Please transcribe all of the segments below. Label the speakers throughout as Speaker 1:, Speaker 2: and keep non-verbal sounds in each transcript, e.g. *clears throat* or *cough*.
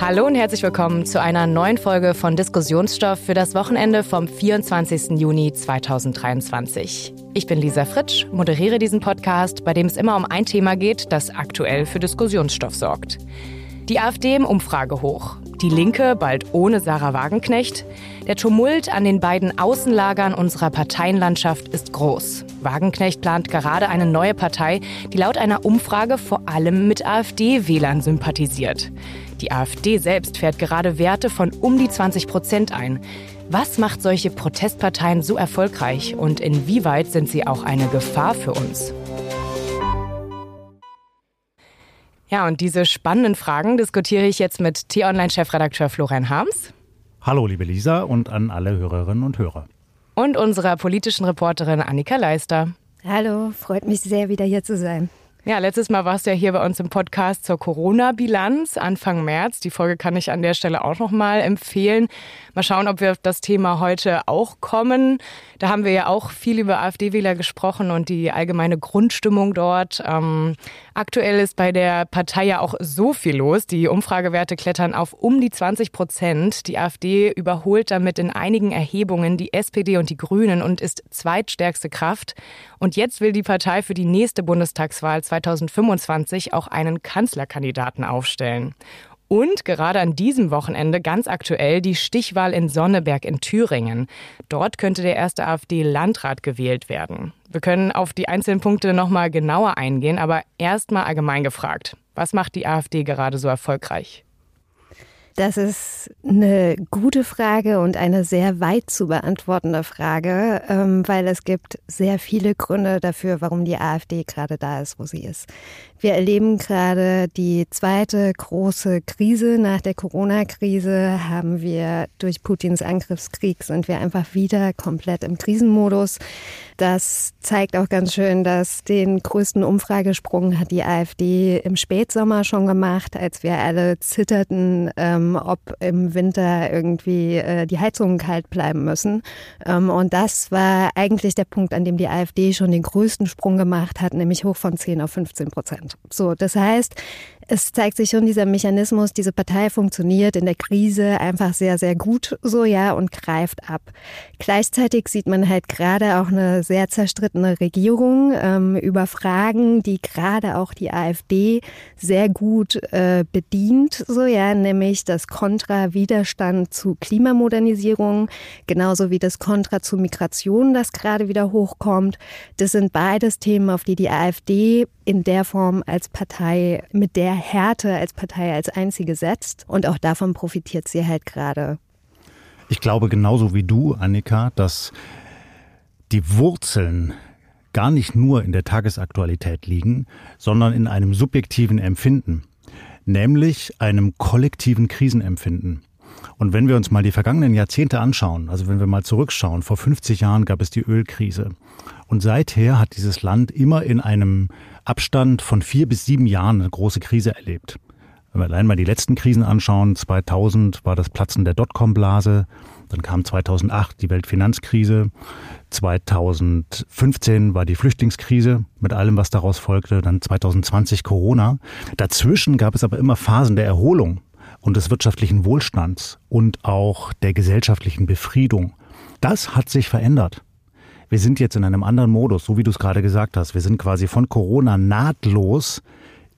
Speaker 1: Hallo und herzlich willkommen zu einer neuen Folge von Diskussionsstoff für das Wochenende vom 24. Juni 2023. Ich bin Lisa Fritsch, moderiere diesen Podcast, bei dem es immer um ein Thema geht, das aktuell für Diskussionsstoff sorgt. Die AfD im Umfrage hoch. Die Linke bald ohne Sarah Wagenknecht. Der Tumult an den beiden Außenlagern unserer Parteienlandschaft ist groß. Wagenknecht plant gerade eine neue Partei, die laut einer Umfrage vor allem mit AfD-Wählern sympathisiert. Die AfD selbst fährt gerade Werte von um die 20 Prozent ein. Was macht solche Protestparteien so erfolgreich und inwieweit sind sie auch eine Gefahr für uns? Ja, und diese spannenden Fragen diskutiere ich jetzt mit T-Online-Chefredakteur Florian Harms.
Speaker 2: Hallo, liebe Lisa und an alle Hörerinnen und Hörer.
Speaker 1: Und unserer politischen Reporterin Annika Leister.
Speaker 3: Hallo, freut mich sehr, wieder hier zu sein.
Speaker 1: Ja, letztes Mal warst du ja hier bei uns im Podcast zur Corona-Bilanz Anfang März. Die Folge kann ich an der Stelle auch noch mal empfehlen. Mal schauen, ob wir auf das Thema heute auch kommen. Da haben wir ja auch viel über AfD-Wähler gesprochen und die allgemeine Grundstimmung dort. Ähm, aktuell ist bei der Partei ja auch so viel los. Die Umfragewerte klettern auf um die 20 Prozent. Die AfD überholt damit in einigen Erhebungen die SPD und die Grünen und ist zweitstärkste Kraft. Und jetzt will die Partei für die nächste Bundestagswahl 2025 auch einen Kanzlerkandidaten aufstellen. Und gerade an diesem Wochenende ganz aktuell die Stichwahl in Sonneberg in Thüringen. Dort könnte der erste AfD-Landrat gewählt werden. Wir können auf die einzelnen Punkte nochmal genauer eingehen, aber erstmal allgemein gefragt. Was macht die AfD gerade so erfolgreich?
Speaker 3: Das ist eine gute Frage und eine sehr weit zu beantwortende Frage, ähm, weil es gibt sehr viele Gründe dafür, warum die AfD gerade da ist, wo sie ist. Wir erleben gerade die zweite große Krise nach der Corona-Krise. Haben wir durch Putins Angriffskrieg sind wir einfach wieder komplett im Krisenmodus. Das zeigt auch ganz schön, dass den größten Umfragesprung hat die AfD im Spätsommer schon gemacht, als wir alle zitterten, ähm, ob im Winter irgendwie äh, die Heizungen kalt bleiben müssen. Ähm, und das war eigentlich der Punkt, an dem die AfD schon den größten Sprung gemacht hat, nämlich hoch von 10 auf 15 Prozent. So, das heißt, es zeigt sich schon dieser Mechanismus, diese Partei funktioniert in der Krise einfach sehr, sehr gut so, ja, und greift ab. Gleichzeitig sieht man halt gerade auch eine sehr zerstrittene Regierung ähm, über Fragen, die gerade auch die AfD sehr gut äh, bedient, so, ja, nämlich das Kontra-Widerstand zu Klimamodernisierung, genauso wie das Kontra zu Migration, das gerade wieder hochkommt. Das sind beides Themen, auf die die AfD in der Form als Partei mit der Härte als Partei als einzige setzt. Und auch davon profitiert sie halt gerade.
Speaker 2: Ich glaube genauso wie du, Annika, dass die Wurzeln gar nicht nur in der Tagesaktualität liegen, sondern in einem subjektiven Empfinden, nämlich einem kollektiven Krisenempfinden. Und wenn wir uns mal die vergangenen Jahrzehnte anschauen, also wenn wir mal zurückschauen, vor 50 Jahren gab es die Ölkrise. Und seither hat dieses Land immer in einem Abstand von vier bis sieben Jahren eine große Krise erlebt. Wenn wir allein mal die letzten Krisen anschauen, 2000 war das Platzen der Dotcom-Blase, dann kam 2008 die Weltfinanzkrise, 2015 war die Flüchtlingskrise mit allem, was daraus folgte, dann 2020 Corona. Dazwischen gab es aber immer Phasen der Erholung und des wirtschaftlichen Wohlstands und auch der gesellschaftlichen Befriedung. Das hat sich verändert. Wir sind jetzt in einem anderen Modus, so wie du es gerade gesagt hast. Wir sind quasi von Corona nahtlos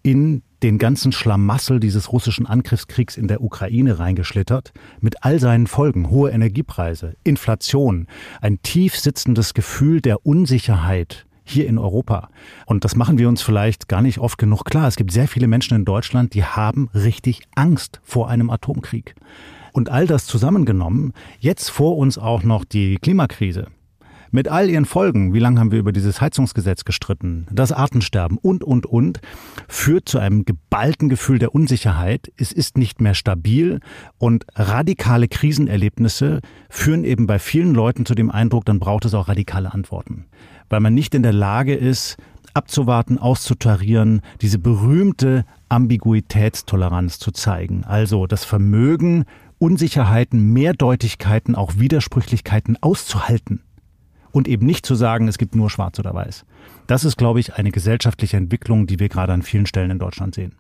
Speaker 2: in den ganzen Schlamassel dieses russischen Angriffskriegs in der Ukraine reingeschlittert, mit all seinen Folgen, hohe Energiepreise, Inflation, ein tief sitzendes Gefühl der Unsicherheit hier in Europa. Und das machen wir uns vielleicht gar nicht oft genug klar. Es gibt sehr viele Menschen in Deutschland, die haben richtig Angst vor einem Atomkrieg. Und all das zusammengenommen, jetzt vor uns auch noch die Klimakrise, mit all ihren Folgen, wie lange haben wir über dieses Heizungsgesetz gestritten, das Artensterben und, und, und, führt zu einem geballten Gefühl der Unsicherheit. Es ist nicht mehr stabil und radikale Krisenerlebnisse führen eben bei vielen Leuten zu dem Eindruck, dann braucht es auch radikale Antworten. Weil man nicht in der Lage ist, abzuwarten, auszutarieren, diese berühmte Ambiguitätstoleranz zu zeigen. Also das Vermögen, Unsicherheiten, Mehrdeutigkeiten, auch Widersprüchlichkeiten auszuhalten und eben nicht zu sagen, es gibt nur schwarz oder weiß. Das ist, glaube ich, eine gesellschaftliche Entwicklung, die wir gerade an vielen Stellen in Deutschland sehen.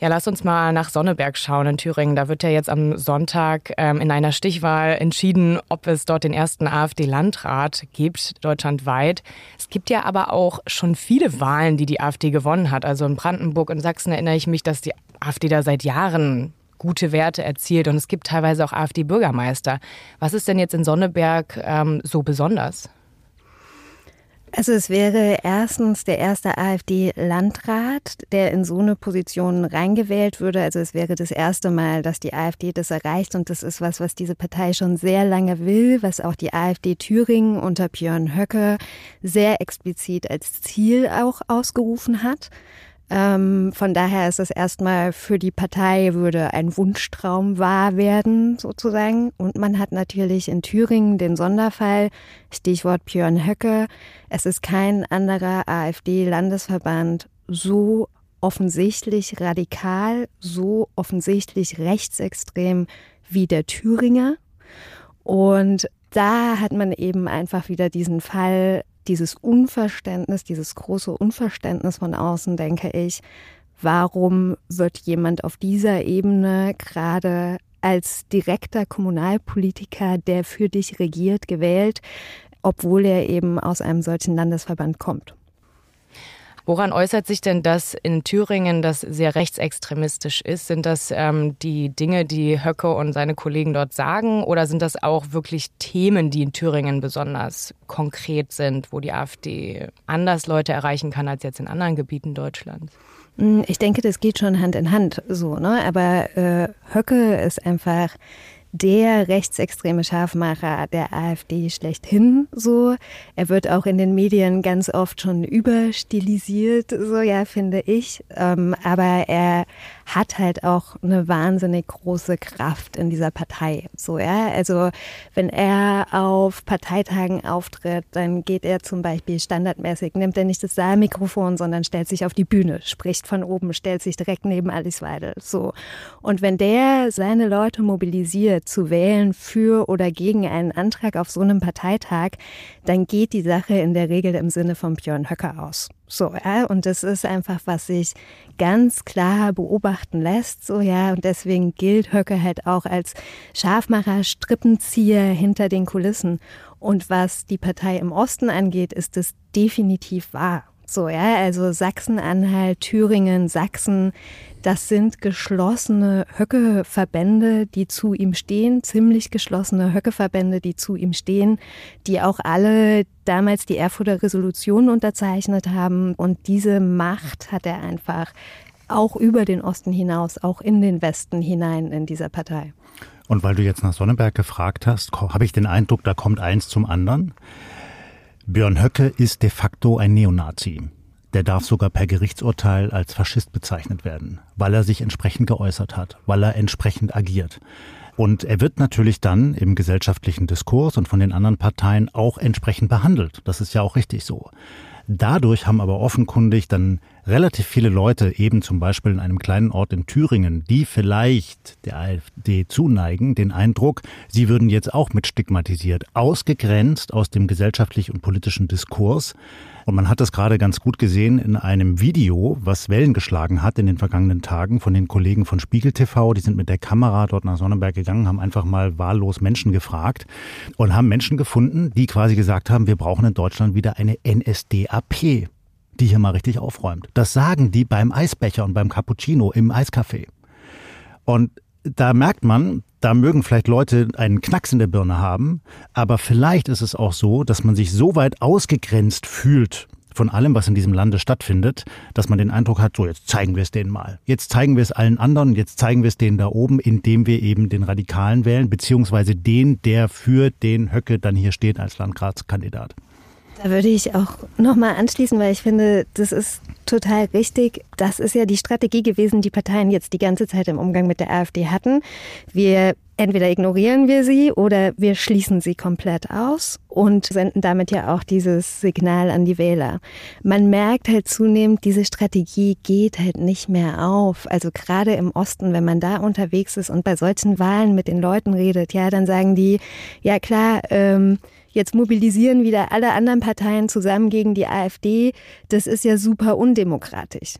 Speaker 1: Ja, lass uns mal nach Sonneberg schauen in Thüringen. Da wird ja jetzt am Sonntag ähm, in einer Stichwahl entschieden, ob es dort den ersten AfD-Landrat gibt, deutschlandweit. Es gibt ja aber auch schon viele Wahlen, die die AfD gewonnen hat. Also in Brandenburg und Sachsen erinnere ich mich, dass die AfD da seit Jahren gute Werte erzielt und es gibt teilweise auch AfD-Bürgermeister. Was ist denn jetzt in Sonneberg ähm, so besonders?
Speaker 3: Also es wäre erstens der erste AfD-Landrat, der in so eine Position reingewählt würde. Also es wäre das erste Mal, dass die AfD das erreicht und das ist was, was diese Partei schon sehr lange will, was auch die AfD Thüringen unter Björn Höcke sehr explizit als Ziel auch ausgerufen hat. Ähm, von daher ist es erstmal für die Partei würde ein Wunschtraum wahr werden, sozusagen. Und man hat natürlich in Thüringen den Sonderfall, Stichwort Björn Höcke. Es ist kein anderer AfD-Landesverband so offensichtlich radikal, so offensichtlich rechtsextrem wie der Thüringer. Und da hat man eben einfach wieder diesen Fall dieses Unverständnis, dieses große Unverständnis von außen, denke ich, warum wird jemand auf dieser Ebene gerade als direkter Kommunalpolitiker, der für dich regiert, gewählt, obwohl er eben aus einem solchen Landesverband kommt.
Speaker 1: Woran äußert sich denn das in Thüringen, das sehr rechtsextremistisch ist? Sind das ähm, die Dinge, die Höcke und seine Kollegen dort sagen? Oder sind das auch wirklich Themen, die in Thüringen besonders konkret sind, wo die AfD anders Leute erreichen kann als jetzt in anderen Gebieten Deutschlands?
Speaker 3: Hm, ich denke, das geht schon Hand in Hand so, ne? Aber äh, Höcke ist einfach der rechtsextreme Scharfmacher der AfD schlechthin so. Er wird auch in den Medien ganz oft schon überstilisiert, so ja, finde ich. Ähm, aber er hat halt auch eine wahnsinnig große Kraft in dieser Partei. So, ja. Also wenn er auf Parteitagen auftritt, dann geht er zum Beispiel standardmäßig, nimmt er nicht das Saalmikrofon, sondern stellt sich auf die Bühne, spricht von oben, stellt sich direkt neben Alice Weidel. So. Und wenn der seine Leute mobilisiert, zu wählen für oder gegen einen Antrag auf so einem Parteitag, dann geht die Sache in der Regel im Sinne von Björn Höcker aus. So, ja, und das ist einfach, was sich ganz klar beobachten lässt, so, ja, und deswegen gilt Höcke halt auch als Schafmacher, Strippenzieher hinter den Kulissen. Und was die Partei im Osten angeht, ist es definitiv wahr. So, ja, also Sachsen-Anhalt, Thüringen, Sachsen, das sind geschlossene Höckeverbände, die zu ihm stehen, ziemlich geschlossene Höckeverbände, die zu ihm stehen, die auch alle damals die Erfurter Resolution unterzeichnet haben. Und diese Macht hat er einfach auch über den Osten hinaus, auch in den Westen hinein in dieser Partei.
Speaker 2: Und weil du jetzt nach Sonnenberg gefragt hast, habe ich den Eindruck, da kommt eins zum anderen. Björn Höcke ist de facto ein Neonazi. Der darf sogar per Gerichtsurteil als Faschist bezeichnet werden, weil er sich entsprechend geäußert hat, weil er entsprechend agiert. Und er wird natürlich dann im gesellschaftlichen Diskurs und von den anderen Parteien auch entsprechend behandelt. Das ist ja auch richtig so. Dadurch haben aber offenkundig dann relativ viele Leute, eben zum Beispiel in einem kleinen Ort in Thüringen, die vielleicht der AfD zuneigen, den Eindruck, sie würden jetzt auch mit stigmatisiert, ausgegrenzt aus dem gesellschaftlichen und politischen Diskurs. Und man hat das gerade ganz gut gesehen in einem Video, was Wellen geschlagen hat in den vergangenen Tagen von den Kollegen von Spiegel TV. Die sind mit der Kamera dort nach Sonnenberg gegangen, haben einfach mal wahllos Menschen gefragt und haben Menschen gefunden, die quasi gesagt haben, wir brauchen in Deutschland wieder eine NSDAP, die hier mal richtig aufräumt. Das sagen die beim Eisbecher und beim Cappuccino im Eiscafé. Und da merkt man, da mögen vielleicht Leute einen Knacks in der Birne haben, aber vielleicht ist es auch so, dass man sich so weit ausgegrenzt fühlt von allem, was in diesem Lande stattfindet, dass man den Eindruck hat, so jetzt zeigen wir es denen mal. Jetzt zeigen wir es allen anderen, jetzt zeigen wir es denen da oben, indem wir eben den Radikalen wählen, beziehungsweise den, der für den Höcke dann hier steht als Landratskandidat.
Speaker 3: Da würde ich auch nochmal anschließen, weil ich finde, das ist total richtig. Das ist ja die Strategie gewesen, die Parteien jetzt die ganze Zeit im Umgang mit der AfD hatten. Wir entweder ignorieren wir sie oder wir schließen sie komplett aus und senden damit ja auch dieses Signal an die Wähler. Man merkt halt zunehmend, diese Strategie geht halt nicht mehr auf. Also gerade im Osten, wenn man da unterwegs ist und bei solchen Wahlen mit den Leuten redet, ja, dann sagen die, ja klar, ähm, Jetzt mobilisieren wieder alle anderen Parteien zusammen gegen die AfD. Das ist ja super undemokratisch.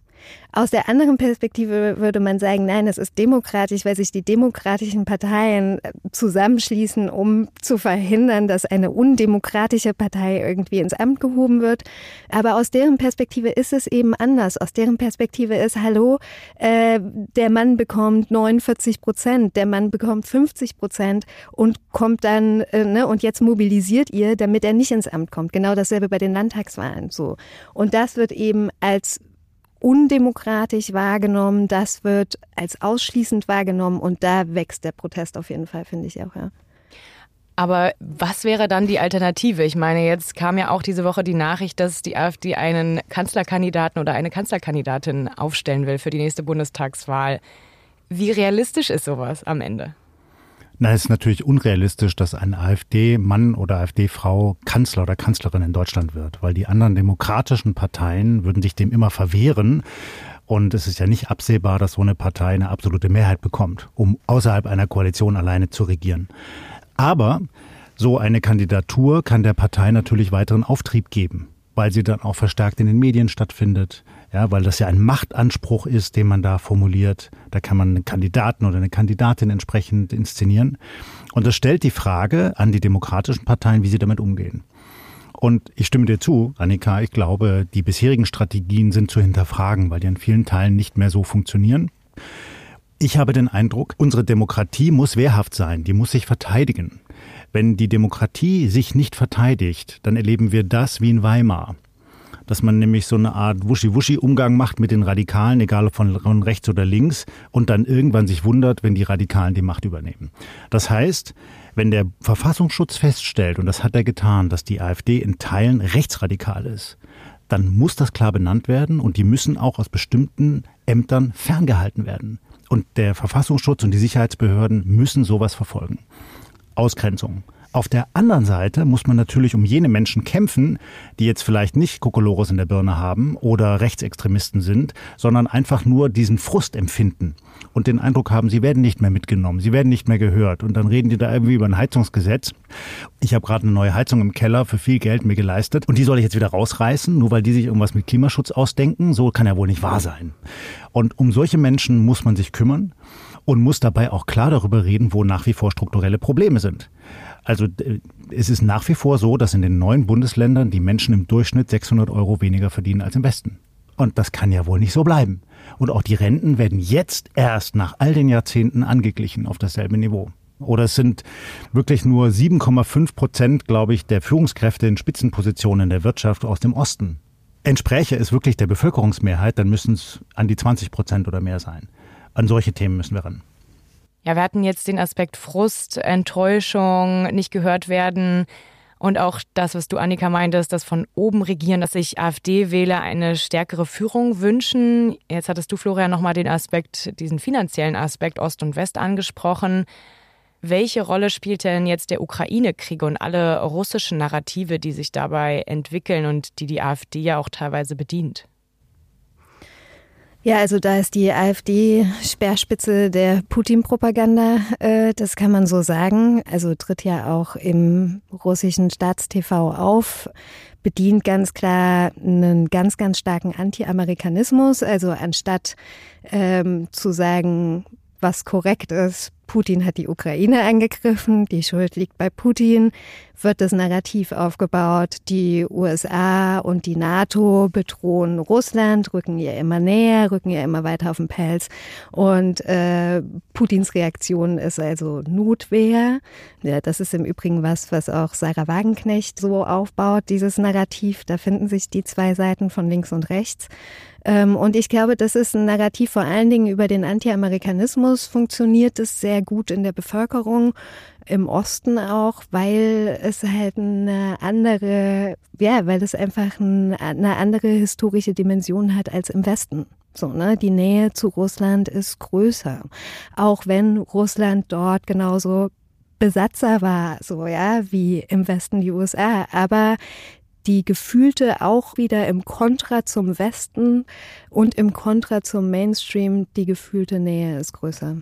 Speaker 3: Aus der anderen Perspektive würde man sagen, nein, es ist demokratisch, weil sich die demokratischen Parteien äh, zusammenschließen, um zu verhindern, dass eine undemokratische Partei irgendwie ins Amt gehoben wird. Aber aus deren Perspektive ist es eben anders. Aus deren Perspektive ist, hallo, äh, der Mann bekommt 49 Prozent, der Mann bekommt 50 Prozent und kommt dann, äh, ne, und jetzt mobilisiert ihr, damit er nicht ins Amt kommt. Genau dasselbe bei den Landtagswahlen so. Und das wird eben als undemokratisch wahrgenommen, das wird als ausschließend wahrgenommen und da wächst der Protest auf jeden Fall, finde ich auch, ja.
Speaker 1: Aber was wäre dann die Alternative? Ich meine, jetzt kam ja auch diese Woche die Nachricht, dass die AfD einen Kanzlerkandidaten oder eine Kanzlerkandidatin aufstellen will für die nächste Bundestagswahl. Wie realistisch ist sowas am Ende?
Speaker 2: Na, es ist natürlich unrealistisch, dass ein AfD-Mann oder AfD-Frau Kanzler oder Kanzlerin in Deutschland wird, weil die anderen demokratischen Parteien würden sich dem immer verwehren. Und es ist ja nicht absehbar, dass so eine Partei eine absolute Mehrheit bekommt, um außerhalb einer Koalition alleine zu regieren. Aber so eine Kandidatur kann der Partei natürlich weiteren Auftrieb geben, weil sie dann auch verstärkt in den Medien stattfindet, ja, weil das ja ein Machtanspruch ist, den man da formuliert. Da kann man einen Kandidaten oder eine Kandidatin entsprechend inszenieren. Und das stellt die Frage an die demokratischen Parteien, wie sie damit umgehen. Und ich stimme dir zu, Annika, ich glaube, die bisherigen Strategien sind zu hinterfragen, weil die an vielen Teilen nicht mehr so funktionieren. Ich habe den Eindruck, unsere Demokratie muss wehrhaft sein, die muss sich verteidigen. Wenn die Demokratie sich nicht verteidigt, dann erleben wir das wie in Weimar dass man nämlich so eine Art Wuschi-Wuschi-Umgang macht mit den Radikalen, egal ob von rechts oder links, und dann irgendwann sich wundert, wenn die Radikalen die Macht übernehmen. Das heißt, wenn der Verfassungsschutz feststellt, und das hat er getan, dass die AfD in Teilen rechtsradikal ist, dann muss das klar benannt werden und die müssen auch aus bestimmten Ämtern ferngehalten werden. Und der Verfassungsschutz und die Sicherheitsbehörden müssen sowas verfolgen. Ausgrenzung. Auf der anderen Seite muss man natürlich um jene Menschen kämpfen, die jetzt vielleicht nicht Kokolores in der Birne haben oder Rechtsextremisten sind, sondern einfach nur diesen Frust empfinden und den Eindruck haben, sie werden nicht mehr mitgenommen, sie werden nicht mehr gehört. Und dann reden die da irgendwie über ein Heizungsgesetz. Ich habe gerade eine neue Heizung im Keller für viel Geld mir geleistet und die soll ich jetzt wieder rausreißen, nur weil die sich irgendwas mit Klimaschutz ausdenken. So kann ja wohl nicht wahr sein. Und um solche Menschen muss man sich kümmern und muss dabei auch klar darüber reden, wo nach wie vor strukturelle Probleme sind. Also es ist nach wie vor so, dass in den neuen Bundesländern die Menschen im Durchschnitt 600 Euro weniger verdienen als im Westen. Und das kann ja wohl nicht so bleiben. Und auch die Renten werden jetzt erst nach all den Jahrzehnten angeglichen auf dasselbe Niveau. Oder es sind wirklich nur 7,5 Prozent, glaube ich, der Führungskräfte in Spitzenpositionen der Wirtschaft aus dem Osten. Entspräche es wirklich der Bevölkerungsmehrheit, dann müssen es an die 20 Prozent oder mehr sein. An solche Themen müssen wir ran.
Speaker 1: Ja, wir hatten jetzt den Aspekt Frust, Enttäuschung, nicht gehört werden. Und auch das, was du, Annika, meintest, dass von oben regieren, dass sich AfD-Wähler eine stärkere Führung wünschen. Jetzt hattest du, Florian, nochmal den Aspekt, diesen finanziellen Aspekt Ost und West angesprochen. Welche Rolle spielt denn jetzt der Ukraine-Krieg und alle russischen Narrative, die sich dabei entwickeln und die die AfD ja auch teilweise bedient?
Speaker 3: Ja, also da ist die AfD Speerspitze der Putin-Propaganda, äh, das kann man so sagen. Also tritt ja auch im russischen Staatstv auf, bedient ganz klar einen ganz, ganz starken Anti-Amerikanismus. Also anstatt ähm, zu sagen, was korrekt ist, Putin hat die Ukraine angegriffen, die Schuld liegt bei Putin, wird das Narrativ aufgebaut, die USA und die NATO bedrohen Russland, rücken ihr immer näher, rücken ihr immer weiter auf den Pelz. Und äh, Putins Reaktion ist also Notwehr. Ja, das ist im Übrigen was, was auch Sarah Wagenknecht so aufbaut, dieses Narrativ. Da finden sich die zwei Seiten von links und rechts. Ähm, und ich glaube, das ist ein Narrativ vor allen Dingen über den Anti-Amerikanismus funktioniert es sehr gut in der Bevölkerung, im Osten auch, weil es halt eine andere, ja, weil es einfach eine andere historische Dimension hat als im Westen. So, ne? Die Nähe zu Russland ist größer. Auch wenn Russland dort genauso Besatzer war, so, ja, wie im Westen die USA. Aber die gefühlte auch wieder im Kontra zum Westen und im Kontra zum Mainstream, die gefühlte Nähe ist größer.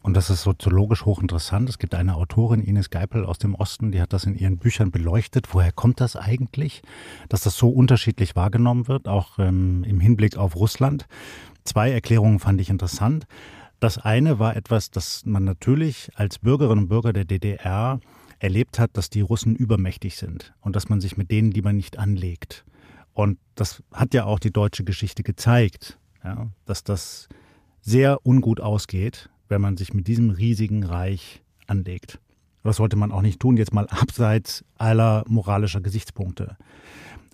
Speaker 2: Und das ist soziologisch hochinteressant. Es gibt eine Autorin, Ines Geipel aus dem Osten, die hat das in ihren Büchern beleuchtet. Woher kommt das eigentlich, dass das so unterschiedlich wahrgenommen wird, auch ähm, im Hinblick auf Russland? Zwei Erklärungen fand ich interessant. Das eine war etwas, das man natürlich als Bürgerinnen und Bürger der DDR erlebt hat, dass die Russen übermächtig sind und dass man sich mit denen lieber nicht anlegt. Und das hat ja auch die deutsche Geschichte gezeigt, ja, dass das sehr ungut ausgeht, wenn man sich mit diesem riesigen Reich anlegt. Das sollte man auch nicht tun, jetzt mal abseits aller moralischer Gesichtspunkte.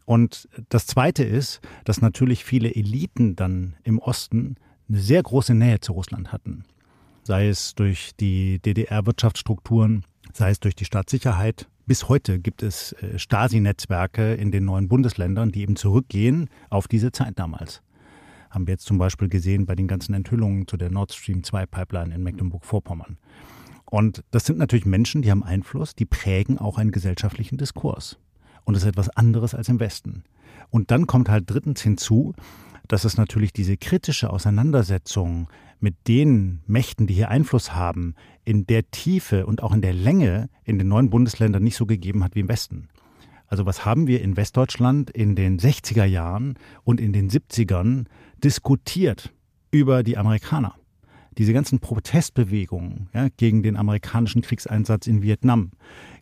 Speaker 2: Und das Zweite ist, dass natürlich viele Eliten dann im Osten eine sehr große Nähe zu Russland hatten. Sei es durch die DDR-Wirtschaftsstrukturen, sei es durch die Staatssicherheit. Bis heute gibt es äh, Stasi-Netzwerke in den neuen Bundesländern, die eben zurückgehen auf diese Zeit damals. Haben wir jetzt zum Beispiel gesehen bei den ganzen Enthüllungen zu der Nord Stream 2 Pipeline in Mecklenburg-Vorpommern. Und das sind natürlich Menschen, die haben Einfluss, die prägen auch einen gesellschaftlichen Diskurs. Und das ist etwas anderes als im Westen. Und dann kommt halt drittens hinzu, dass es natürlich diese kritische Auseinandersetzung mit den Mächten, die hier Einfluss haben, in der Tiefe und auch in der Länge in den neuen Bundesländern nicht so gegeben hat wie im Westen. Also was haben wir in Westdeutschland in den 60er Jahren und in den 70ern diskutiert über die Amerikaner? Diese ganzen Protestbewegungen ja, gegen den amerikanischen Kriegseinsatz in Vietnam,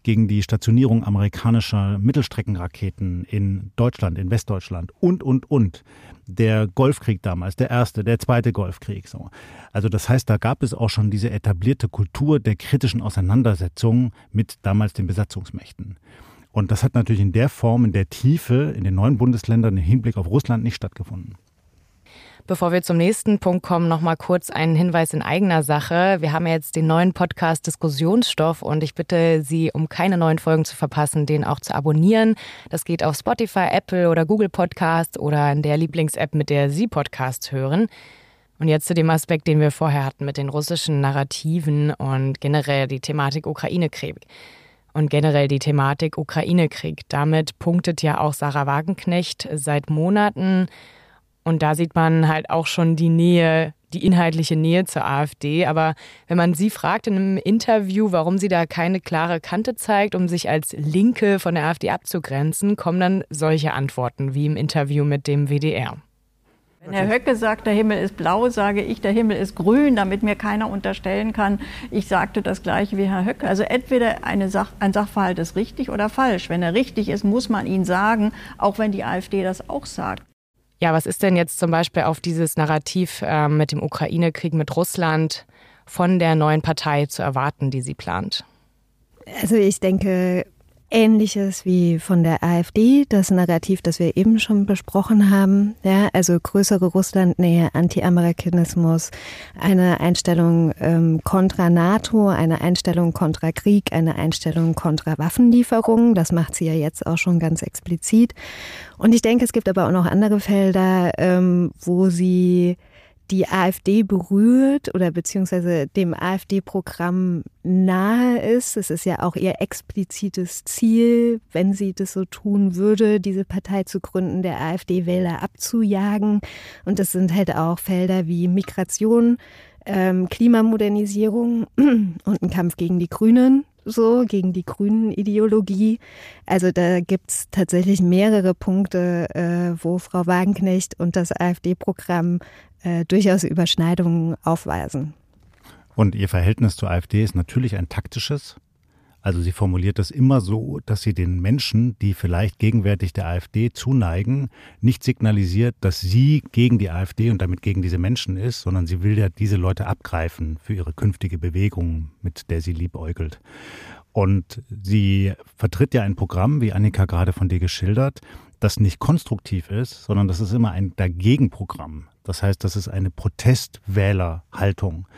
Speaker 2: gegen die Stationierung amerikanischer Mittelstreckenraketen in Deutschland, in Westdeutschland und, und, und. Der Golfkrieg damals, der erste, der zweite Golfkrieg. So. Also das heißt, da gab es auch schon diese etablierte Kultur der kritischen Auseinandersetzung mit damals den Besatzungsmächten. Und das hat natürlich in der Form, in der Tiefe in den neuen Bundesländern im Hinblick auf Russland nicht stattgefunden.
Speaker 1: Bevor wir zum nächsten Punkt kommen, noch mal kurz einen Hinweis in eigener Sache. Wir haben jetzt den neuen Podcast Diskussionsstoff und ich bitte Sie, um keine neuen Folgen zu verpassen, den auch zu abonnieren. Das geht auf Spotify, Apple oder Google Podcast oder in der Lieblings-App, mit der Sie Podcasts hören. Und jetzt zu dem Aspekt, den wir vorher hatten mit den russischen Narrativen und generell die Thematik Ukraine-Krieg und generell die Thematik Ukraine-Krieg. Damit punktet ja auch Sarah Wagenknecht seit Monaten. Und da sieht man halt auch schon die Nähe, die inhaltliche Nähe zur AfD. Aber wenn man sie fragt in einem Interview, warum sie da keine klare Kante zeigt, um sich als Linke von der AfD abzugrenzen, kommen dann solche Antworten wie im Interview mit dem WDR.
Speaker 4: Wenn Herr Höcke sagt, der Himmel ist blau, sage ich, der Himmel ist grün, damit mir keiner unterstellen kann, ich sagte das gleiche wie Herr Höcke. Also entweder Sach ein Sachverhalt ist richtig oder falsch. Wenn er richtig ist, muss man ihn sagen, auch wenn die AfD das auch sagt.
Speaker 1: Ja, was ist denn jetzt zum Beispiel auf dieses Narrativ äh, mit dem Ukraine-Krieg mit Russland von der neuen Partei zu erwarten, die sie plant?
Speaker 3: Also ich denke, Ähnliches wie von der AfD, das Narrativ, das wir eben schon besprochen haben. Ja, also größere Russlandnähe, Anti-Amerikanismus, eine Einstellung ähm, kontra NATO, eine Einstellung kontra Krieg, eine Einstellung kontra Waffenlieferungen. Das macht sie ja jetzt auch schon ganz explizit. Und ich denke, es gibt aber auch noch andere Felder, ähm, wo sie die AfD berührt oder beziehungsweise dem AfD-Programm nahe ist. Es ist ja auch ihr explizites Ziel, wenn sie das so tun würde, diese Partei zu gründen, der AfD-Wähler abzujagen. Und das sind halt auch Felder wie Migration, ähm, Klimamodernisierung *clears throat* und ein Kampf gegen die Grünen, so gegen die grünen Ideologie. Also da gibt's tatsächlich mehrere Punkte, äh, wo Frau Wagenknecht und das AfD-Programm äh, durchaus Überschneidungen aufweisen.
Speaker 2: Und Ihr Verhältnis zur AfD ist natürlich ein taktisches. Also sie formuliert das immer so, dass sie den Menschen, die vielleicht gegenwärtig der AfD zuneigen, nicht signalisiert, dass sie gegen die AfD und damit gegen diese Menschen ist, sondern sie will ja diese Leute abgreifen für ihre künftige Bewegung, mit der sie liebäugelt. Und sie vertritt ja ein Programm, wie Annika gerade von dir geschildert, das nicht konstruktiv ist, sondern das ist immer ein Dagegenprogramm. Das heißt, das ist eine Protestwählerhaltung.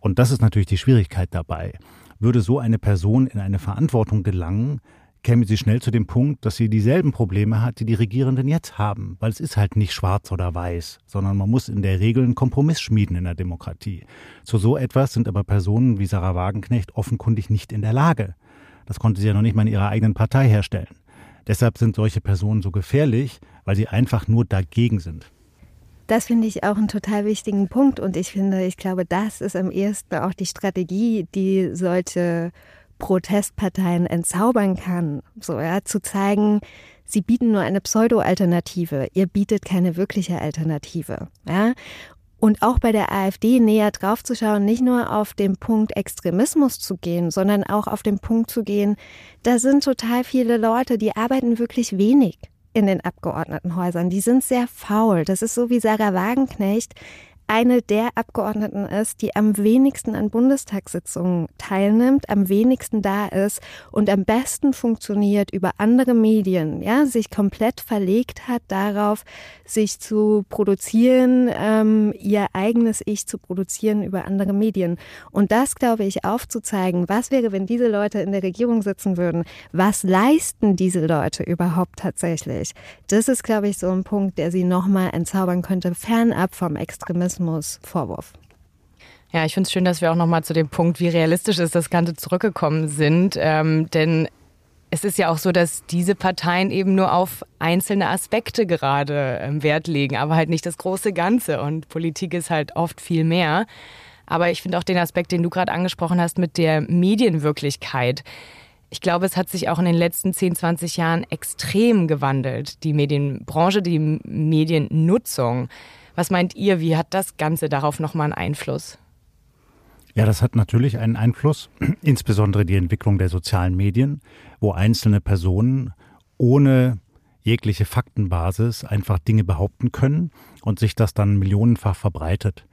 Speaker 2: Und das ist natürlich die Schwierigkeit dabei. Würde so eine Person in eine Verantwortung gelangen, käme sie schnell zu dem Punkt, dass sie dieselben Probleme hat, die die Regierenden jetzt haben. Weil es ist halt nicht schwarz oder weiß, sondern man muss in der Regel einen Kompromiss schmieden in der Demokratie. Zu so etwas sind aber Personen wie Sarah Wagenknecht offenkundig nicht in der Lage. Das konnte sie ja noch nicht mal in ihrer eigenen Partei herstellen. Deshalb sind solche Personen so gefährlich, weil sie einfach nur dagegen sind.
Speaker 3: Das finde ich auch einen total wichtigen Punkt und ich finde, ich glaube, das ist am ehesten auch die Strategie, die solche Protestparteien entzaubern kann. So, ja, zu zeigen, sie bieten nur eine Pseudo-Alternative, ihr bietet keine wirkliche Alternative. Ja? Und auch bei der AfD näher draufzuschauen, nicht nur auf den Punkt Extremismus zu gehen, sondern auch auf den Punkt zu gehen, da sind total viele Leute, die arbeiten wirklich wenig in den Abgeordnetenhäusern. Die sind sehr faul. Das ist so wie Sarah Wagenknecht, eine der Abgeordneten ist, die am wenigsten an Bundestagssitzungen teilnimmt, am wenigsten da ist und am besten funktioniert über andere Medien, ja, sich komplett verlegt hat darauf, sich zu produzieren, ähm, ihr eigenes Ich zu produzieren über andere Medien. Und das, glaube ich, aufzuzeigen, was wäre, wenn diese Leute in der Regierung sitzen würden, was leisten diese Leute überhaupt tatsächlich? Das ist, glaube ich, so ein Punkt, der sie nochmal entzaubern könnte, fernab vom Extremismus Rassismusvorwurf.
Speaker 1: Ja, ich finde es schön, dass wir auch nochmal zu dem Punkt, wie realistisch ist das Ganze zurückgekommen sind. Ähm, denn es ist ja auch so, dass diese Parteien eben nur auf einzelne Aspekte gerade ähm, Wert legen, aber halt nicht das große Ganze. Und Politik ist halt oft viel mehr. Aber ich finde auch den Aspekt, den du gerade angesprochen hast mit der Medienwirklichkeit. Ich glaube, es hat sich auch in den letzten 10, 20 Jahren extrem gewandelt, die Medienbranche, die Mediennutzung. Was meint ihr, wie hat das Ganze darauf nochmal einen Einfluss?
Speaker 2: Ja, das hat natürlich einen Einfluss, *clears throat* insbesondere die Entwicklung der sozialen Medien, wo einzelne Personen ohne jegliche Faktenbasis einfach Dinge behaupten können und sich das dann millionenfach verbreitet.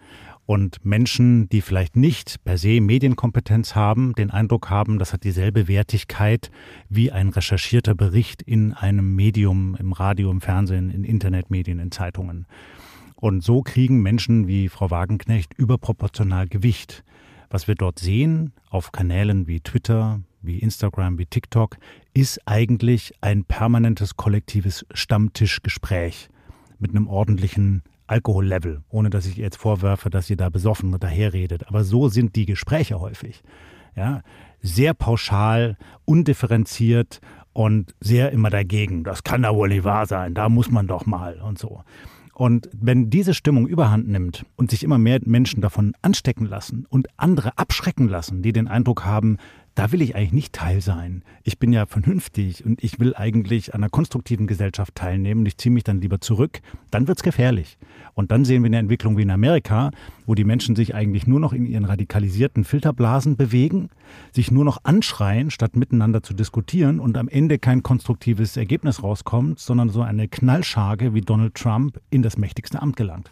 Speaker 2: Und Menschen, die vielleicht nicht per se Medienkompetenz haben, den Eindruck haben, das hat dieselbe Wertigkeit wie ein recherchierter Bericht in einem Medium, im Radio, im Fernsehen, in Internetmedien, in Zeitungen. Und so kriegen Menschen wie Frau Wagenknecht überproportional Gewicht. Was wir dort sehen auf Kanälen wie Twitter, wie Instagram, wie TikTok, ist eigentlich ein permanentes kollektives Stammtischgespräch mit einem ordentlichen Alkohollevel, ohne dass ich ihr jetzt vorwerfe, dass sie da besoffen daherredet. Aber so sind die Gespräche häufig. Ja, sehr pauschal, undifferenziert und sehr immer dagegen. Das kann da wohl nicht wahr sein. Da muss man doch mal und so. Und wenn diese Stimmung überhand nimmt und sich immer mehr Menschen davon anstecken lassen und andere abschrecken lassen, die den Eindruck haben, da will ich eigentlich nicht Teil sein. Ich bin ja vernünftig und ich will eigentlich an einer konstruktiven Gesellschaft teilnehmen. Ich ziehe mich dann lieber zurück. Dann wird's gefährlich. Und dann sehen wir eine Entwicklung wie in Amerika, wo die Menschen sich eigentlich nur noch in ihren radikalisierten Filterblasen bewegen, sich nur noch anschreien, statt miteinander zu diskutieren und am Ende kein konstruktives Ergebnis rauskommt, sondern so eine Knallscharge wie Donald Trump in das mächtigste Amt gelangt.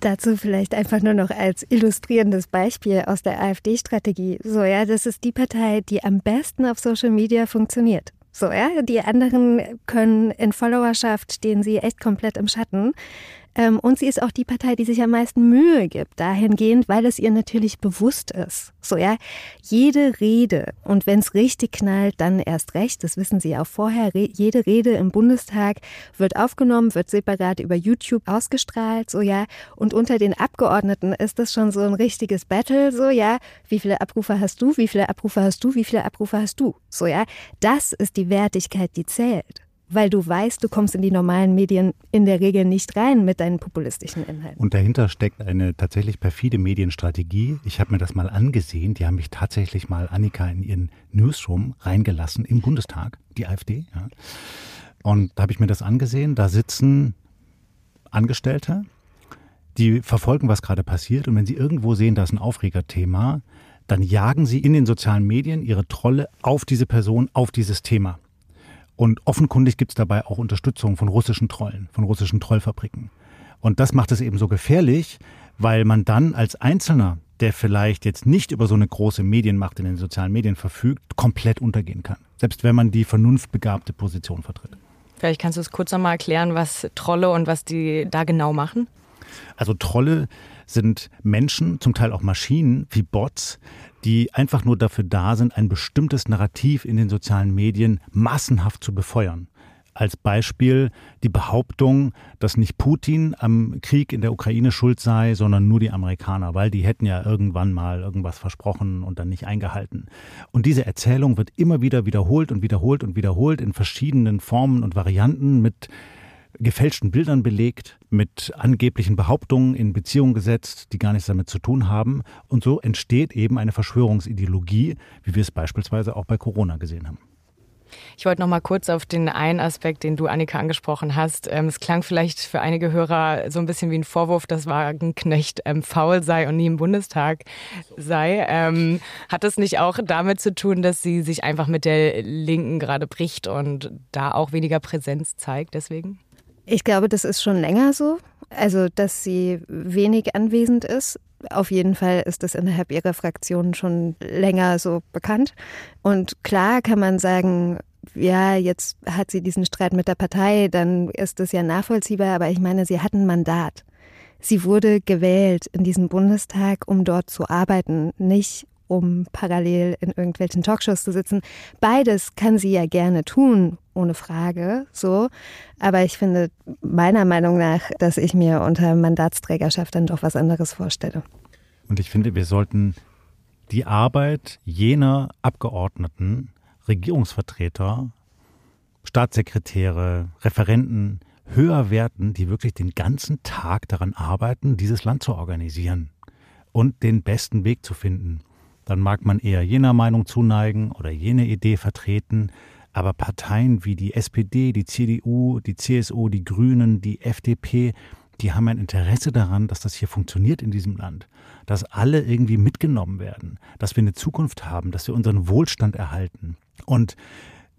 Speaker 3: Dazu vielleicht einfach nur noch als illustrierendes Beispiel aus der AfD-Strategie. So, ja, das ist die Partei, die am besten auf Social Media funktioniert. So, ja, die anderen können in Followerschaft stehen sie echt komplett im Schatten. Ähm, und sie ist auch die Partei, die sich am meisten Mühe gibt, dahingehend, weil es ihr natürlich bewusst ist. So, ja, jede Rede, und wenn es richtig knallt, dann erst recht, das wissen Sie auch vorher, jede Rede im Bundestag wird aufgenommen, wird separat über YouTube ausgestrahlt, so, ja, und unter den Abgeordneten ist das schon so ein richtiges Battle, so, ja, wie viele Abrufe hast du, wie viele Abrufe hast du, wie viele Abrufe hast du, so, ja, das ist die Wertigkeit, die zählt weil du weißt, du kommst in die normalen Medien in der Regel nicht rein mit deinen populistischen Inhalten.
Speaker 2: Und dahinter steckt eine tatsächlich perfide Medienstrategie. Ich habe mir das mal angesehen. Die haben mich tatsächlich mal Annika in ihren Newsroom reingelassen im Bundestag, die AfD. Ja. Und da habe ich mir das angesehen. Da sitzen Angestellte, die verfolgen, was gerade passiert. Und wenn sie irgendwo sehen, da ist ein Aufregerthema, dann jagen sie in den sozialen Medien ihre Trolle auf diese Person, auf dieses Thema. Und offenkundig gibt es dabei auch Unterstützung von russischen Trollen, von russischen Trollfabriken. Und das macht es eben so gefährlich, weil man dann als Einzelner, der vielleicht jetzt nicht über so eine große Medienmacht in den sozialen Medien verfügt, komplett untergehen kann. Selbst wenn man die vernunftbegabte Position vertritt.
Speaker 1: Vielleicht kannst du es kurz nochmal erklären, was Trolle und was die da genau machen?
Speaker 2: Also Trolle sind Menschen, zum Teil auch Maschinen wie Bots, die einfach nur dafür da sind, ein bestimmtes Narrativ in den sozialen Medien massenhaft zu befeuern. Als Beispiel die Behauptung, dass nicht Putin am Krieg in der Ukraine schuld sei, sondern nur die Amerikaner, weil die hätten ja irgendwann mal irgendwas versprochen und dann nicht eingehalten. Und diese Erzählung wird immer wieder wiederholt und wiederholt und wiederholt in verschiedenen Formen und Varianten mit gefälschten Bildern belegt, mit angeblichen Behauptungen in Beziehung gesetzt, die gar nichts damit zu tun haben. Und so entsteht eben eine Verschwörungsideologie, wie wir es beispielsweise auch bei Corona gesehen haben.
Speaker 1: Ich wollte noch mal kurz auf den einen Aspekt, den du, Annika, angesprochen hast. Ähm, es klang vielleicht für einige Hörer so ein bisschen wie ein Vorwurf, dass Wagenknecht ähm, faul sei und nie im Bundestag sei. Ähm, hat das nicht auch damit zu tun, dass sie sich einfach mit der Linken gerade bricht und da auch weniger Präsenz zeigt deswegen?
Speaker 3: Ich glaube, das ist schon länger so. Also, dass sie wenig anwesend ist. Auf jeden Fall ist das innerhalb ihrer Fraktion schon länger so bekannt. Und klar kann man sagen, ja, jetzt hat sie diesen Streit mit der Partei, dann ist das ja nachvollziehbar, aber ich meine, sie hat ein Mandat. Sie wurde gewählt in diesem Bundestag, um dort zu arbeiten, nicht um parallel in irgendwelchen Talkshows zu sitzen. Beides kann sie ja gerne tun, ohne Frage, so. Aber ich finde meiner Meinung nach, dass ich mir unter Mandatsträgerschaft dann doch was anderes vorstelle.
Speaker 2: Und ich finde, wir sollten die Arbeit jener Abgeordneten, Regierungsvertreter, Staatssekretäre, Referenten höher werten, die wirklich den ganzen Tag daran arbeiten, dieses Land zu organisieren und den besten Weg zu finden dann mag man eher jener Meinung zuneigen oder jene Idee vertreten, aber Parteien wie die SPD, die CDU, die CSU, die Grünen, die FDP, die haben ein Interesse daran, dass das hier funktioniert in diesem Land, dass alle irgendwie mitgenommen werden, dass wir eine Zukunft haben, dass wir unseren Wohlstand erhalten. Und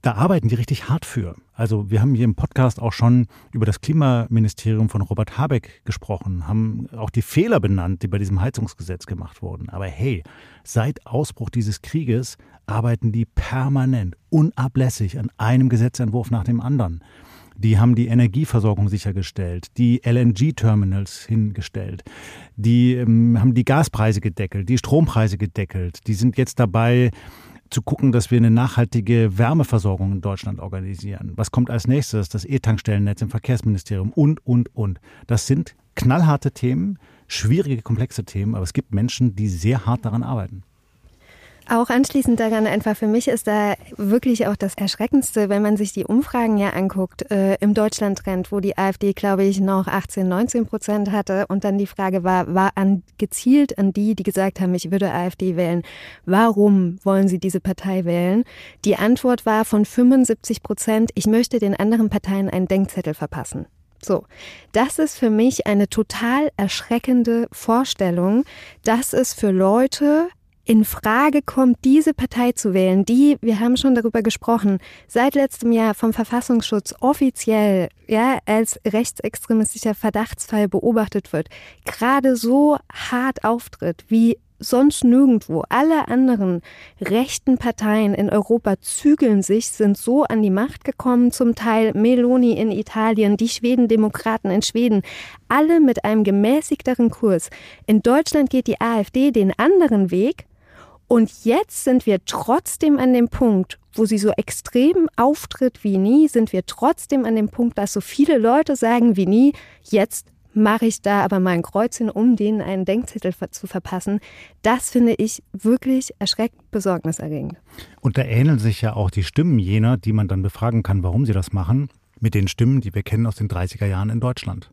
Speaker 2: da arbeiten die richtig hart für. Also wir haben hier im Podcast auch schon über das Klimaministerium von Robert Habeck gesprochen, haben auch die Fehler benannt, die bei diesem Heizungsgesetz gemacht wurden. Aber hey, seit Ausbruch dieses Krieges arbeiten die permanent, unablässig an einem Gesetzentwurf nach dem anderen. Die haben die Energieversorgung sichergestellt, die LNG-Terminals hingestellt, die ähm, haben die Gaspreise gedeckelt, die Strompreise gedeckelt. Die sind jetzt dabei, zu gucken, dass wir eine nachhaltige Wärmeversorgung in Deutschland organisieren. Was kommt als nächstes? Das E-Tankstellennetz im Verkehrsministerium und, und, und. Das sind knallharte Themen, schwierige, komplexe Themen, aber es gibt Menschen, die sehr hart daran arbeiten.
Speaker 3: Auch anschließend daran einfach für mich ist da wirklich auch das Erschreckendste, wenn man sich die Umfragen ja anguckt, äh, im Deutschland-Trend, wo die AfD, glaube ich, noch 18, 19 Prozent hatte und dann die Frage war, war an, gezielt an die, die gesagt haben, ich würde AfD wählen. Warum wollen sie diese Partei wählen? Die Antwort war von 75 Prozent, ich möchte den anderen Parteien einen Denkzettel verpassen. So, das ist für mich eine total erschreckende Vorstellung, dass es für Leute in Frage kommt, diese Partei zu wählen, die, wir haben schon darüber gesprochen, seit letztem Jahr vom Verfassungsschutz offiziell ja, als rechtsextremistischer Verdachtsfall beobachtet wird, gerade so hart auftritt wie sonst nirgendwo. Alle anderen rechten Parteien in Europa zügeln sich, sind so an die Macht gekommen, zum Teil Meloni in Italien, die Schwedendemokraten in Schweden, alle mit einem gemäßigteren Kurs. In Deutschland geht die AfD den anderen Weg und jetzt sind wir trotzdem an dem Punkt, wo sie so extrem auftritt wie nie, sind wir trotzdem an dem Punkt, dass so viele Leute sagen wie nie, jetzt mache ich da aber mal ein Kreuzchen, um denen einen Denkzettel zu verpassen. Das finde ich wirklich erschreckend besorgniserregend.
Speaker 2: Und da ähneln sich ja auch die Stimmen jener, die man dann befragen kann, warum sie das machen, mit den Stimmen, die wir kennen aus den 30er Jahren in Deutschland.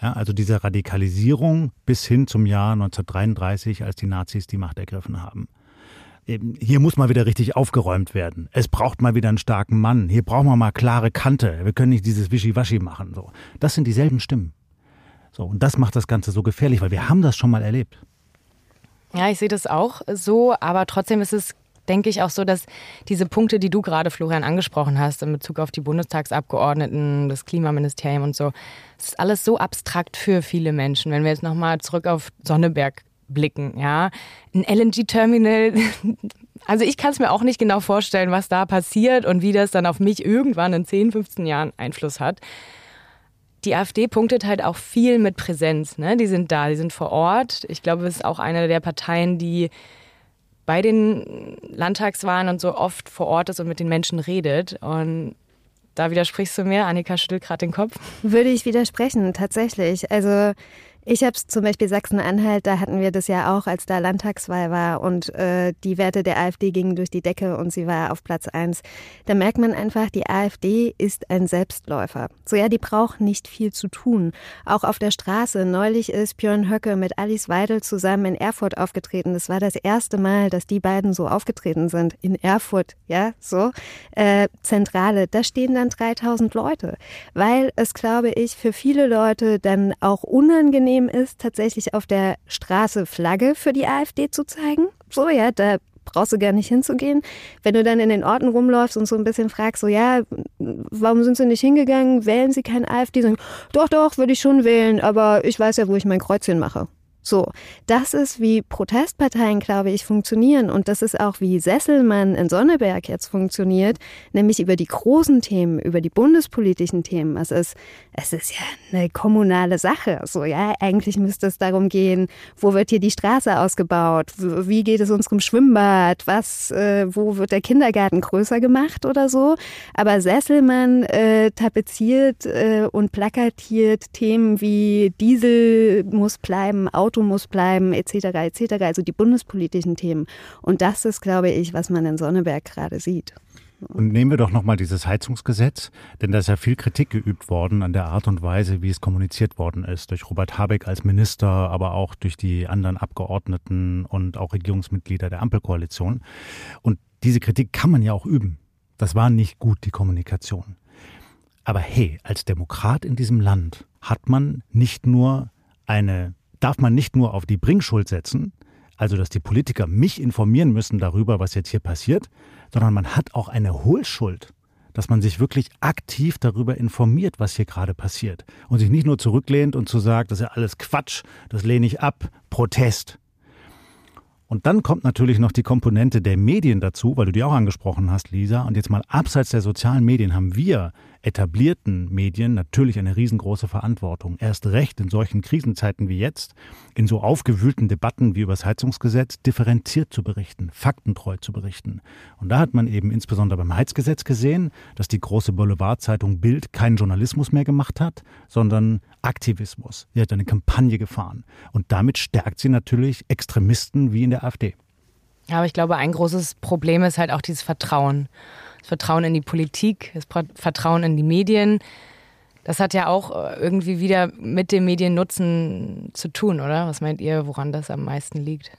Speaker 2: Ja, also diese Radikalisierung bis hin zum Jahr 1933, als die Nazis die Macht ergriffen haben hier muss mal wieder richtig aufgeräumt werden. Es braucht mal wieder einen starken Mann. Hier brauchen wir mal klare Kante. Wir können nicht dieses Wischiwaschi machen. So. Das sind dieselben Stimmen. So, und das macht das Ganze so gefährlich, weil wir haben das schon mal erlebt.
Speaker 1: Ja, ich sehe das auch so, aber trotzdem ist es, denke ich, auch so, dass diese Punkte, die du gerade, Florian, angesprochen hast, in Bezug auf die Bundestagsabgeordneten, das Klimaministerium und so, das ist alles so abstrakt für viele Menschen. Wenn wir jetzt nochmal zurück auf Sonneberg blicken. Ja, ein LNG-Terminal. *laughs* Also ich kann es mir auch nicht genau vorstellen, was da passiert und wie das dann auf mich irgendwann in 10, 15 Jahren Einfluss hat. Die AfD punktet halt auch viel mit Präsenz. Ne? Die sind da, die sind vor Ort. Ich glaube, es ist auch eine der Parteien, die bei den Landtagswahlen und so oft vor Ort ist und mit den Menschen redet. Und da widersprichst du mir. Annika schüttelt gerade den Kopf.
Speaker 3: Würde ich widersprechen, tatsächlich. Also Ich habe zum Beispiel Sachsen-Anhalt, da hatten wir das ja auch, als da Landtagswahl war und äh, die Werte der AfD gingen durch die Decke und sie war auf Platz eins. Da merkt man einfach, die AfD ist ein Selbstläufer. So ja, die braucht nicht viel zu tun. Auch auf der Straße. Neulich ist Björn Höcke mit Alice Weidel zusammen in Erfurt aufgetreten. Das war das erste Mal, dass die beiden so aufgetreten sind. In Erfurt, ja, so. Äh, Zentrale, da stehen dann 3000 Leute. Weil es, glaube ich, für viele Leute dann auch unangenehm unangenehm ist, tatsächlich auf der Straße Flagge für die AfD zu zeigen. So, ja, da brauchst du gar nicht hinzugehen. Wenn du dann in den Orten rumläufst und so ein bisschen fragst, so ja, warum sind sie nicht hingegangen? Wählen sie kein AfD? Sagen, doch, doch, würde ich schon wählen, aber ich weiß ja, wo ich mein Kreuzchen mache. So, das ist wie Protestparteien, glaube ich, funktionieren und das ist auch wie Sesselmann in Sonneberg jetzt funktioniert, nämlich über die großen Themen, über die bundespolitischen Themen. Es ist, es ist ja eine kommunale Sache. So, ja, eigentlich müsste es darum gehen, wo wird hier die Straße ausgebaut? Wie geht es unserem Schwimmbad? Was, äh, wo wird der Kindergarten größer gemacht oder so? Aber Sesselmann äh, tapeziert äh, und plakatiert Themen wie Diesel muss bleiben, Auto muss bleiben, etc., etc., also die bundespolitischen Themen. Und das ist, glaube ich, was man in Sonneberg gerade sieht.
Speaker 2: Und nehmen wir doch nochmal dieses Heizungsgesetz, denn da ist ja viel Kritik geübt worden an der Art und Weise, wie es kommuniziert worden ist. Durch Robert Habeck als Minister, aber auch durch die anderen Abgeordneten und auch Regierungsmitglieder der Ampelkoalition. Und diese Kritik kann man ja auch üben. Das war nicht gut, die Kommunikation. Aber hey, als Demokrat in diesem Land hat man nicht nur eine darf man nicht nur auf die Bringschuld setzen, also dass die Politiker mich informieren müssen darüber, was jetzt hier passiert, sondern man hat auch eine Hohlschuld, dass man sich wirklich aktiv darüber informiert, was hier gerade passiert und sich nicht nur zurücklehnt und zu sagt, das ist ja alles Quatsch, das lehne ich ab, Protest. Und dann kommt natürlich noch die Komponente der Medien dazu, weil du die auch angesprochen hast, Lisa. Und jetzt mal abseits der sozialen Medien haben wir etablierten Medien natürlich eine riesengroße Verantwortung. Erst recht in solchen Krisenzeiten wie jetzt, in so aufgewühlten Debatten wie über das Heizungsgesetz, differenziert zu berichten, faktentreu zu berichten. Und da hat man eben insbesondere beim Heizgesetz gesehen, dass die große Boulevardzeitung Bild keinen Journalismus mehr gemacht hat, sondern Aktivismus. Sie hat eine Kampagne gefahren. Und damit stärkt sie natürlich Extremisten wie in der AfD.
Speaker 1: Aber ich glaube, ein großes Problem ist halt auch dieses Vertrauen das Vertrauen in die Politik, das Vertrauen in die Medien. Das hat ja auch äh, irgendwie wieder mit dem Mediennutzen zu tun, oder? Was meint ihr, woran das am meisten liegt?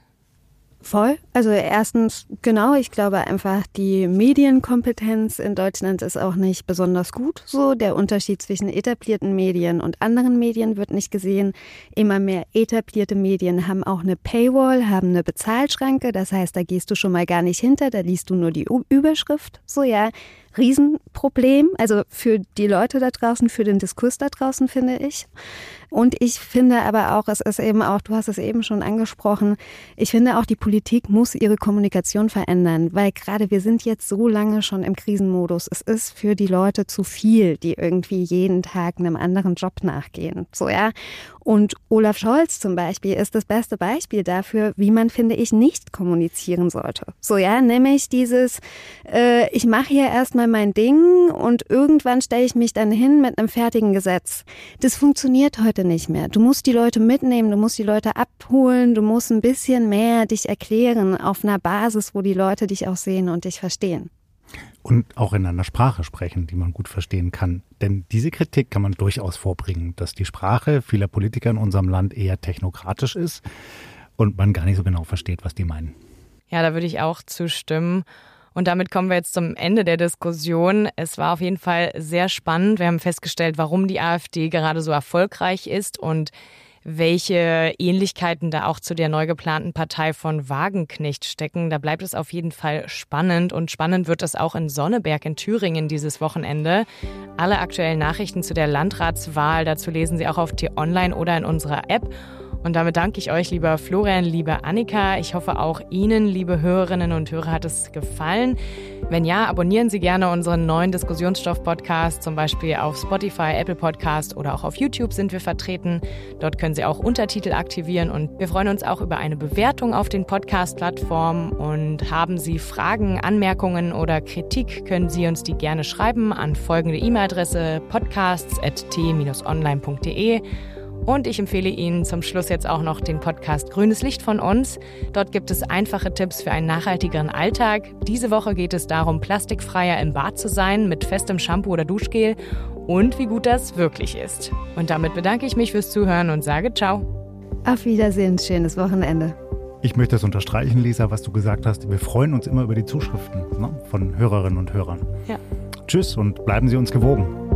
Speaker 3: Voll. Also erstens, genau, ich glaube einfach, die Medienkompetenz in Deutschland ist auch nicht besonders gut. So, der Unterschied zwischen etablierten Medien und anderen Medien wird nicht gesehen. Immer mehr etablierte Medien haben auch eine Paywall, haben eine Bezahlschranke. Das heißt, da gehst du schon mal gar nicht hinter, da liest du nur die Überschrift. So, ja. Riesenproblem, also für die Leute da draußen, für den Diskurs da draußen, finde ich. Und ich finde aber auch, es ist eben auch, du hast es eben schon angesprochen, ich finde auch, die Politik muss ihre Kommunikation verändern, weil gerade wir sind jetzt so lange schon im Krisenmodus. Es ist für die Leute zu viel, die irgendwie jeden Tag einem anderen Job nachgehen. So, ja. Und Olaf Scholz zum Beispiel ist das beste Beispiel dafür, wie man, finde ich, nicht kommunizieren sollte. So, ja, nämlich dieses, äh, ich mache hier erstmal mein Ding und irgendwann stelle ich mich dann hin mit einem fertigen Gesetz. Das funktioniert heute heute nicht mehr. Du musst die Leute mitnehmen, du musst die Leute abholen, du musst ein bisschen mehr dich erklären auf einer Basis, wo die Leute dich auch sehen und dich verstehen.
Speaker 2: Und auch in einer Sprache sprechen, die man gut verstehen kann. Denn diese Kritik kann man durchaus vorbringen, dass die Sprache vieler Politiker in unserem Land eher technokratisch ist und man gar nicht so genau versteht, was die meinen.
Speaker 1: Ja, da würde ich auch zustimmen. Und damit kommen wir jetzt zum Ende der Diskussion. Es war auf jeden Fall sehr spannend. Wir haben festgestellt, warum die AfD gerade so erfolgreich ist und welche Ähnlichkeiten da auch zu der neu geplanten Partei von Wagenknecht stecken. Da bleibt es auf jeden Fall spannend und spannend wird es auch in Sonneberg in Thüringen dieses Wochenende. Alle aktuellen Nachrichten zu der Landratswahl dazu lesen Sie auch auf T-Online oder in unserer App. Und damit danke ich euch, lieber Florian, liebe Annika. Ich hoffe auch Ihnen, liebe Hörerinnen und Hörer, hat es gefallen. Wenn ja, abonnieren Sie gerne unseren neuen Diskussionsstoff-Podcast, zum Beispiel auf Spotify, Apple Podcast oder auch auf YouTube sind wir vertreten. Dort können Sie auch Untertitel aktivieren und wir freuen uns auch über eine Bewertung auf den Podcast-Plattformen. Und haben Sie Fragen, Anmerkungen oder Kritik, können Sie uns die gerne schreiben an folgende E-Mail-Adresse podcasts.t-online.de. Und ich empfehle Ihnen zum Schluss jetzt auch noch den Podcast Grünes Licht von uns. Dort gibt es einfache Tipps für einen nachhaltigeren Alltag. Diese Woche geht es darum, plastikfreier im Bad zu sein mit festem Shampoo oder Duschgel und wie gut das wirklich ist. Und damit bedanke ich mich fürs Zuhören und sage ciao.
Speaker 3: Auf Wiedersehen, schönes Wochenende.
Speaker 2: Ich möchte das unterstreichen, Lisa, was du gesagt hast. Wir freuen uns immer über die Zuschriften ne, von Hörerinnen und Hörern.
Speaker 1: Ja.
Speaker 2: Tschüss und bleiben Sie uns gewogen.